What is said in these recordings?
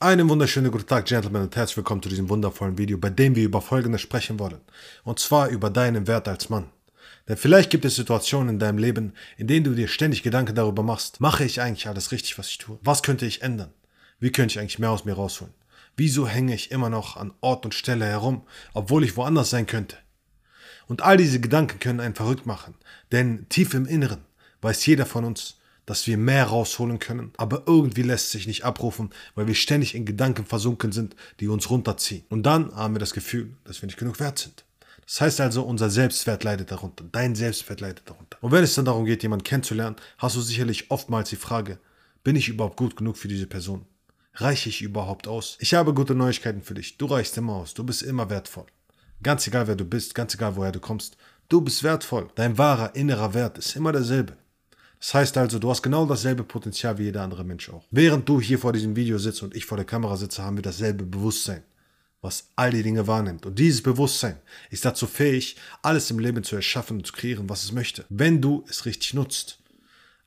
Einen wunderschönen guten Tag, Gentlemen, und herzlich willkommen zu diesem wundervollen Video, bei dem wir über Folgendes sprechen wollen. Und zwar über deinen Wert als Mann. Denn vielleicht gibt es Situationen in deinem Leben, in denen du dir ständig Gedanken darüber machst, mache ich eigentlich alles richtig, was ich tue? Was könnte ich ändern? Wie könnte ich eigentlich mehr aus mir rausholen? Wieso hänge ich immer noch an Ort und Stelle herum, obwohl ich woanders sein könnte? Und all diese Gedanken können einen verrückt machen, denn tief im Inneren weiß jeder von uns, dass wir mehr rausholen können, aber irgendwie lässt sich nicht abrufen, weil wir ständig in Gedanken versunken sind, die uns runterziehen. Und dann haben wir das Gefühl, dass wir nicht genug wert sind. Das heißt also, unser Selbstwert leidet darunter, dein Selbstwert leidet darunter. Und wenn es dann darum geht, jemanden kennenzulernen, hast du sicherlich oftmals die Frage, bin ich überhaupt gut genug für diese Person? Reiche ich überhaupt aus? Ich habe gute Neuigkeiten für dich. Du reichst immer aus. Du bist immer wertvoll. Ganz egal, wer du bist, ganz egal, woher du kommst. Du bist wertvoll. Dein wahrer innerer Wert ist immer derselbe. Das heißt also, du hast genau dasselbe Potenzial wie jeder andere Mensch auch. Während du hier vor diesem Video sitzt und ich vor der Kamera sitze, haben wir dasselbe Bewusstsein, was all die Dinge wahrnimmt. Und dieses Bewusstsein ist dazu fähig, alles im Leben zu erschaffen und zu kreieren, was es möchte, wenn du es richtig nutzt.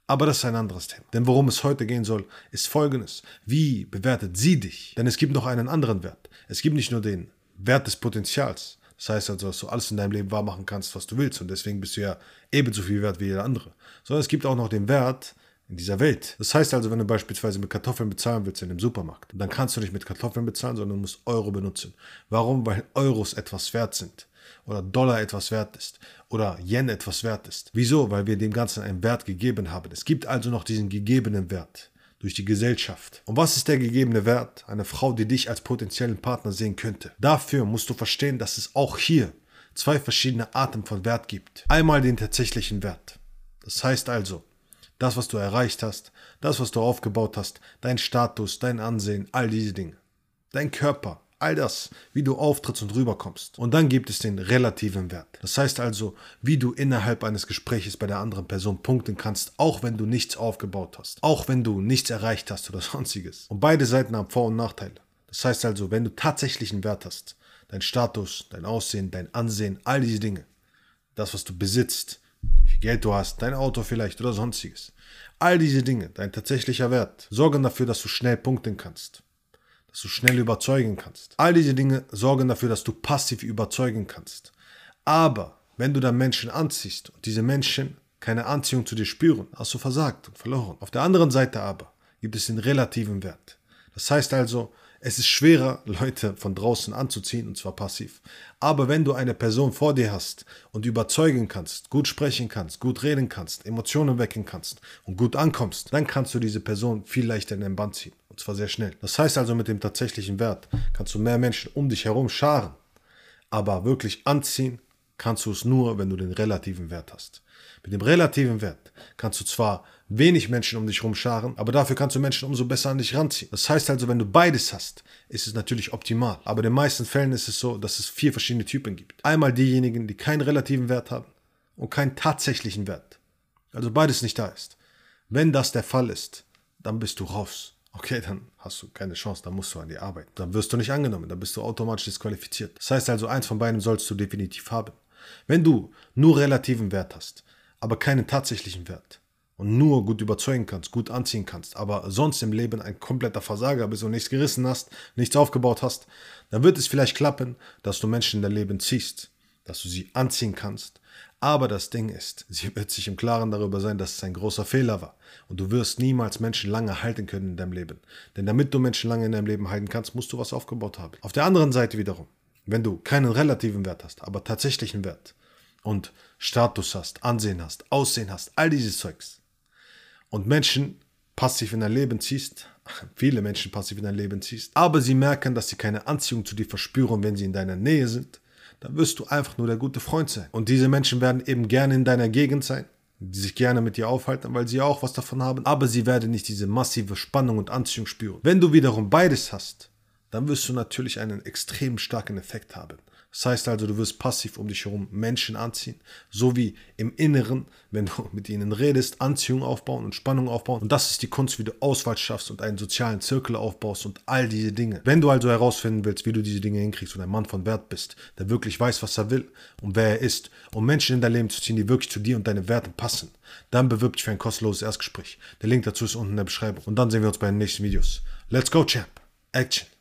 Aber das ist ein anderes Thema. Denn worum es heute gehen soll, ist folgendes. Wie bewertet sie dich? Denn es gibt noch einen anderen Wert. Es gibt nicht nur den Wert des Potenzials, das heißt also, dass du alles in deinem Leben wahr machen kannst, was du willst. Und deswegen bist du ja ebenso viel wert wie jeder andere. Sondern es gibt auch noch den Wert in dieser Welt. Das heißt also, wenn du beispielsweise mit Kartoffeln bezahlen willst in einem Supermarkt, dann kannst du nicht mit Kartoffeln bezahlen, sondern du musst Euro benutzen. Warum? Weil Euros etwas wert sind. Oder Dollar etwas wert ist. Oder Yen etwas wert ist. Wieso? Weil wir dem Ganzen einen Wert gegeben haben. Es gibt also noch diesen gegebenen Wert durch die Gesellschaft. Und was ist der gegebene Wert? Eine Frau, die dich als potenziellen Partner sehen könnte. Dafür musst du verstehen, dass es auch hier zwei verschiedene Arten von Wert gibt. Einmal den tatsächlichen Wert. Das heißt also, das, was du erreicht hast, das, was du aufgebaut hast, dein Status, dein Ansehen, all diese Dinge. Dein Körper, All das, wie du auftrittst und rüberkommst. Und dann gibt es den relativen Wert. Das heißt also, wie du innerhalb eines Gespräches bei der anderen Person punkten kannst, auch wenn du nichts aufgebaut hast. Auch wenn du nichts erreicht hast oder sonstiges. Und beide Seiten haben Vor- und Nachteile. Das heißt also, wenn du tatsächlich einen Wert hast, dein Status, dein Aussehen, dein Ansehen, all diese Dinge, das, was du besitzt, wie viel Geld du hast, dein Auto vielleicht oder sonstiges. All diese Dinge, dein tatsächlicher Wert, sorgen dafür, dass du schnell punkten kannst dass du schnell überzeugen kannst. All diese Dinge sorgen dafür, dass du passiv überzeugen kannst. Aber wenn du dann Menschen anziehst und diese Menschen keine Anziehung zu dir spüren, hast du versagt und verloren. Auf der anderen Seite aber gibt es den relativen Wert. Das heißt also, es ist schwerer, Leute von draußen anzuziehen, und zwar passiv. Aber wenn du eine Person vor dir hast und überzeugen kannst, gut sprechen kannst, gut reden kannst, Emotionen wecken kannst und gut ankommst, dann kannst du diese Person viel leichter in den Band ziehen. Zwar sehr schnell. Das heißt also, mit dem tatsächlichen Wert kannst du mehr Menschen um dich herum scharen. Aber wirklich anziehen kannst du es nur, wenn du den relativen Wert hast. Mit dem relativen Wert kannst du zwar wenig Menschen um dich rumscharen, aber dafür kannst du Menschen umso besser an dich ranziehen. Das heißt also, wenn du beides hast, ist es natürlich optimal. Aber in den meisten Fällen ist es so, dass es vier verschiedene Typen gibt. Einmal diejenigen, die keinen relativen Wert haben und keinen tatsächlichen Wert. Also beides nicht da ist. Wenn das der Fall ist, dann bist du raus. Okay, dann hast du keine Chance, dann musst du an die Arbeit. Dann wirst du nicht angenommen, dann bist du automatisch disqualifiziert. Das heißt also, eins von beiden sollst du definitiv haben. Wenn du nur relativen Wert hast, aber keinen tatsächlichen Wert und nur gut überzeugen kannst, gut anziehen kannst, aber sonst im Leben ein kompletter Versager bist und nichts gerissen hast, nichts aufgebaut hast, dann wird es vielleicht klappen, dass du Menschen in dein Leben ziehst, dass du sie anziehen kannst. Aber das Ding ist, sie wird sich im Klaren darüber sein, dass es ein großer Fehler war. Und du wirst niemals Menschen lange halten können in deinem Leben. Denn damit du Menschen lange in deinem Leben halten kannst, musst du was aufgebaut haben. Auf der anderen Seite wiederum, wenn du keinen relativen Wert hast, aber tatsächlichen Wert, und Status hast, Ansehen hast, Aussehen hast, all dieses Zeugs und Menschen passiv in dein Leben ziehst, viele Menschen passiv in dein Leben ziehst, aber sie merken, dass sie keine Anziehung zu dir verspüren, wenn sie in deiner Nähe sind, dann wirst du einfach nur der gute Freund sein. Und diese Menschen werden eben gerne in deiner Gegend sein, die sich gerne mit dir aufhalten, weil sie auch was davon haben, aber sie werden nicht diese massive Spannung und Anziehung spüren. Wenn du wiederum beides hast, dann wirst du natürlich einen extrem starken Effekt haben. Das heißt also, du wirst passiv um dich herum Menschen anziehen, so wie im Inneren, wenn du mit ihnen redest, Anziehung aufbauen und Spannung aufbauen. Und das ist die Kunst, wie du Auswahl schaffst und einen sozialen Zirkel aufbaust und all diese Dinge. Wenn du also herausfinden willst, wie du diese Dinge hinkriegst und ein Mann von Wert bist, der wirklich weiß, was er will und wer er ist, um Menschen in dein Leben zu ziehen, die wirklich zu dir und deine Werte passen, dann bewirb dich für ein kostenloses Erstgespräch. Der Link dazu ist unten in der Beschreibung. Und dann sehen wir uns bei den nächsten Videos. Let's go, Champ! Action.